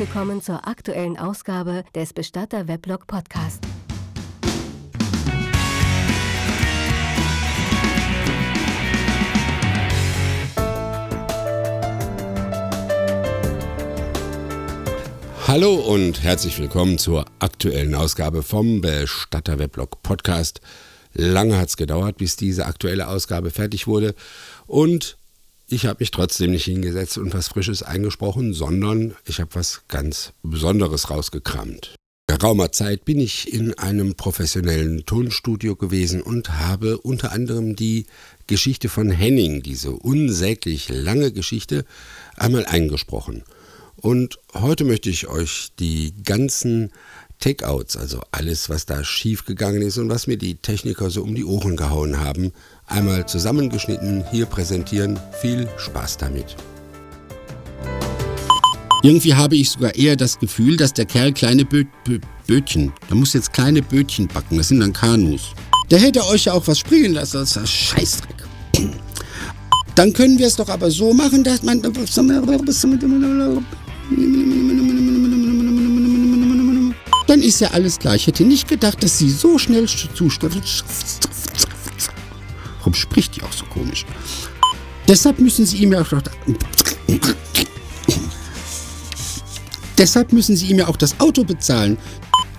willkommen zur aktuellen Ausgabe des Bestatter Weblog Podcast. Hallo und herzlich willkommen zur aktuellen Ausgabe vom Bestatter Weblog Podcast. Lange hat es gedauert, bis diese aktuelle Ausgabe fertig wurde und ich habe mich trotzdem nicht hingesetzt und was Frisches eingesprochen, sondern ich habe was ganz Besonderes rausgekramt. Geraumer Zeit bin ich in einem professionellen Tonstudio gewesen und habe unter anderem die Geschichte von Henning, diese unsäglich lange Geschichte, einmal eingesprochen. Und heute möchte ich euch die ganzen Takeouts, also alles, was da schiefgegangen ist und was mir die Techniker so um die Ohren gehauen haben, einmal zusammengeschnitten hier präsentieren. Viel Spaß damit. Irgendwie habe ich sogar eher das Gefühl, dass der Kerl kleine Bö Bö Bötchen, der muss jetzt kleine Bötchen backen, das sind dann Kanus. Der hätte euch ja auch was springen lassen, das ist Scheißdreck. Dann können wir es doch aber so machen, dass man... Dann ist ja alles gleich. Ich hätte nicht gedacht, dass sie so schnell zustimmt. Warum spricht die auch so komisch? Deshalb müssen Sie ihm ja auch Deshalb müssen Sie ihm ja auch das Auto bezahlen.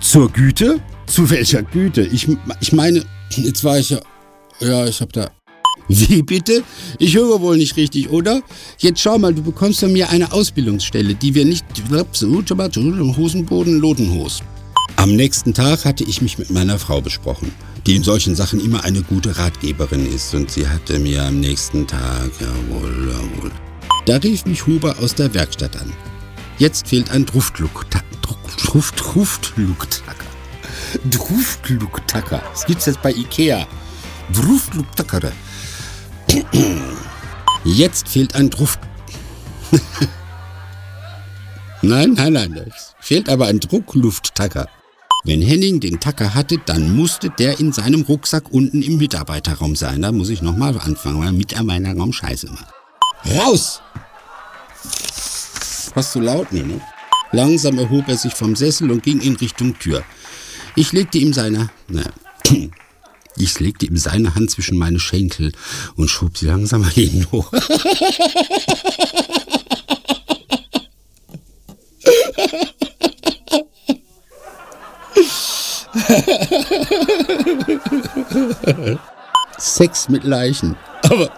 Zur Güte? Zu welcher Güte? Ich, ich meine, jetzt war ich ja. Ja, ich habe da. Wie bitte? Ich höre wohl nicht richtig, oder? Jetzt schau mal, du bekommst von mir eine Ausbildungsstelle, die wir nicht. Hosenboden, Lodenhos. Am nächsten Tag hatte ich mich mit meiner Frau besprochen die in solchen Sachen immer eine gute Ratgeberin ist. Und sie hatte mir am nächsten Tag, jawohl, jawohl. Da rief mich Huber aus der Werkstatt an. Jetzt fehlt ein Druftluktacker. Druftluktacker. Druftluktacker. Das gibt's jetzt bei Ikea. Druftluktacker. Jetzt fehlt ein Druft. nein, nein, nein. Es fehlt aber ein Drucklufttacker. Wenn Henning den Tacker hatte, dann musste der in seinem Rucksack unten im Mitarbeiterraum sein. Da muss ich nochmal anfangen, weil Mitarbeiterraum scheiße immer. Raus! Was zu laut? Nee, ne? Langsam erhob er sich vom Sessel und ging in Richtung Tür. Ich legte ihm seine, ne, ich legte ihm seine Hand zwischen meine Schenkel und schob sie langsam an ihn hoch. Sex mit Leichen. Aber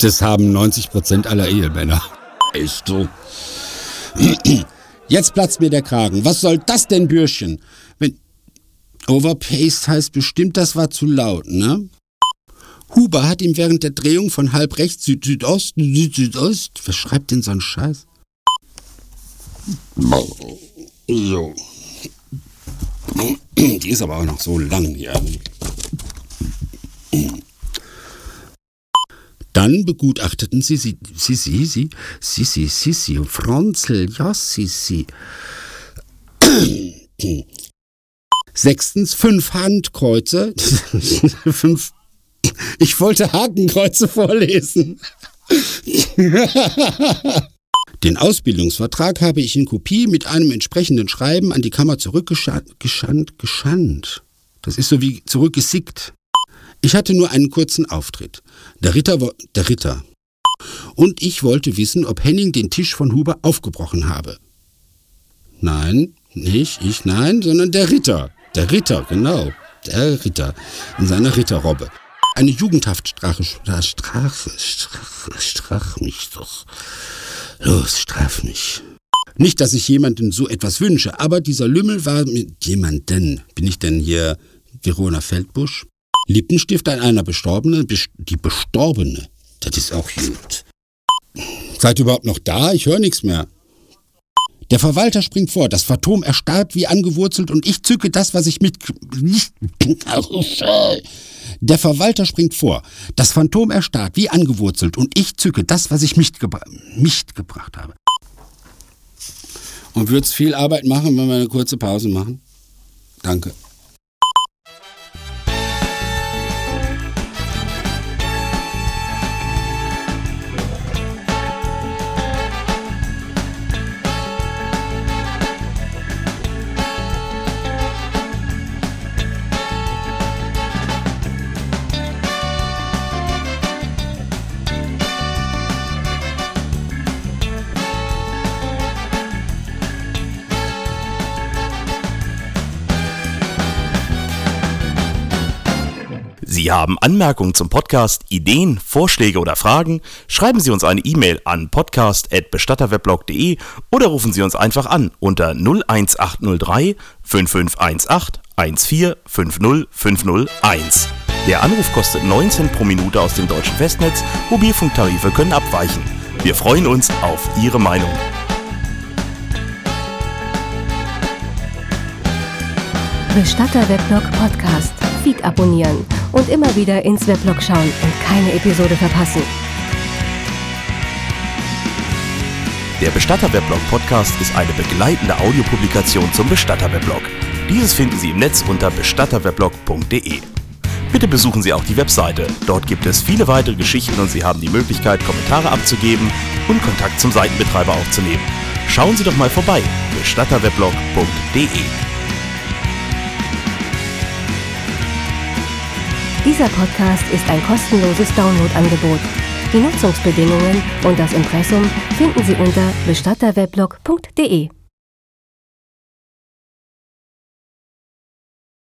das haben 90% aller Ehemänner. Ist so. Jetzt platzt mir der Kragen. Was soll das denn, Bürschchen? Wenn. Overpaced heißt bestimmt, das war zu laut, ne? Huber hat ihm während der Drehung von halb rechts, Süd Südosten, Süd Südost. Was schreibt denn so ein Scheiß? So. Die ist aber auch noch so lang hier. Dann begutachteten sie sie, sie, sie, sie, sie, sie, sie, sie, Fronzel, ja, sie, sie. Sechstens, fünf Handkreuze. fünf. Ich wollte Hakenkreuze vorlesen. Den Ausbildungsvertrag habe ich in Kopie mit einem entsprechenden Schreiben an die Kammer zurückgeschandt. Geschandt, geschandt. Das ist so wie zurückgesickt. Ich hatte nur einen kurzen Auftritt. Der Ritter, der Ritter. Und ich wollte wissen, ob Henning den Tisch von Huber aufgebrochen habe. Nein, nicht ich, nein, sondern der Ritter. Der Ritter, genau. Der Ritter. In seiner Ritterrobbe. Eine Jugendhaftstrafe. Strafe, Strafe, strach mich doch. Los, straf mich. Nicht, dass ich jemanden so etwas wünsche, aber dieser Lümmel war mit jemanden. Bin ich denn hier Verona Feldbusch? Lippenstift an einer Bestorbenen? Die Bestorbene. Das ist auch gut. Seid ihr überhaupt noch da? Ich höre nichts mehr. Der Verwalter springt vor, das Phantom erstarrt wie angewurzelt und ich zücke das, was ich mit... Der Verwalter springt vor, das Phantom erstarrt wie angewurzelt und ich zücke das, was ich mitgebra mitgebracht habe. Und wird's viel Arbeit machen, wenn wir eine kurze Pause machen? Danke. Sie haben Anmerkungen zum Podcast, Ideen, Vorschläge oder Fragen? Schreiben Sie uns eine E-Mail an podcast.bestatterweblog.de oder rufen Sie uns einfach an unter 01803 5518 1450501. Der Anruf kostet 9 Cent pro Minute aus dem deutschen Festnetz. Mobilfunktarife können abweichen. Wir freuen uns auf Ihre Meinung. Bestatter Weblog Podcast. Feed abonnieren und immer wieder ins Weblog schauen und keine Episode verpassen. Der Bestatter-Weblog Podcast ist eine begleitende Audiopublikation zum Bestatter-Weblog. Dieses finden Sie im Netz unter bestatterweblog.de. Bitte besuchen Sie auch die Webseite. Dort gibt es viele weitere Geschichten und Sie haben die Möglichkeit, Kommentare abzugeben und Kontakt zum Seitenbetreiber aufzunehmen. Schauen Sie doch mal vorbei. bestatterweblog.de Dieser Podcast ist ein kostenloses Downloadangebot. Die Nutzungsbedingungen und das Impressum finden Sie unter bestatterweblog.de.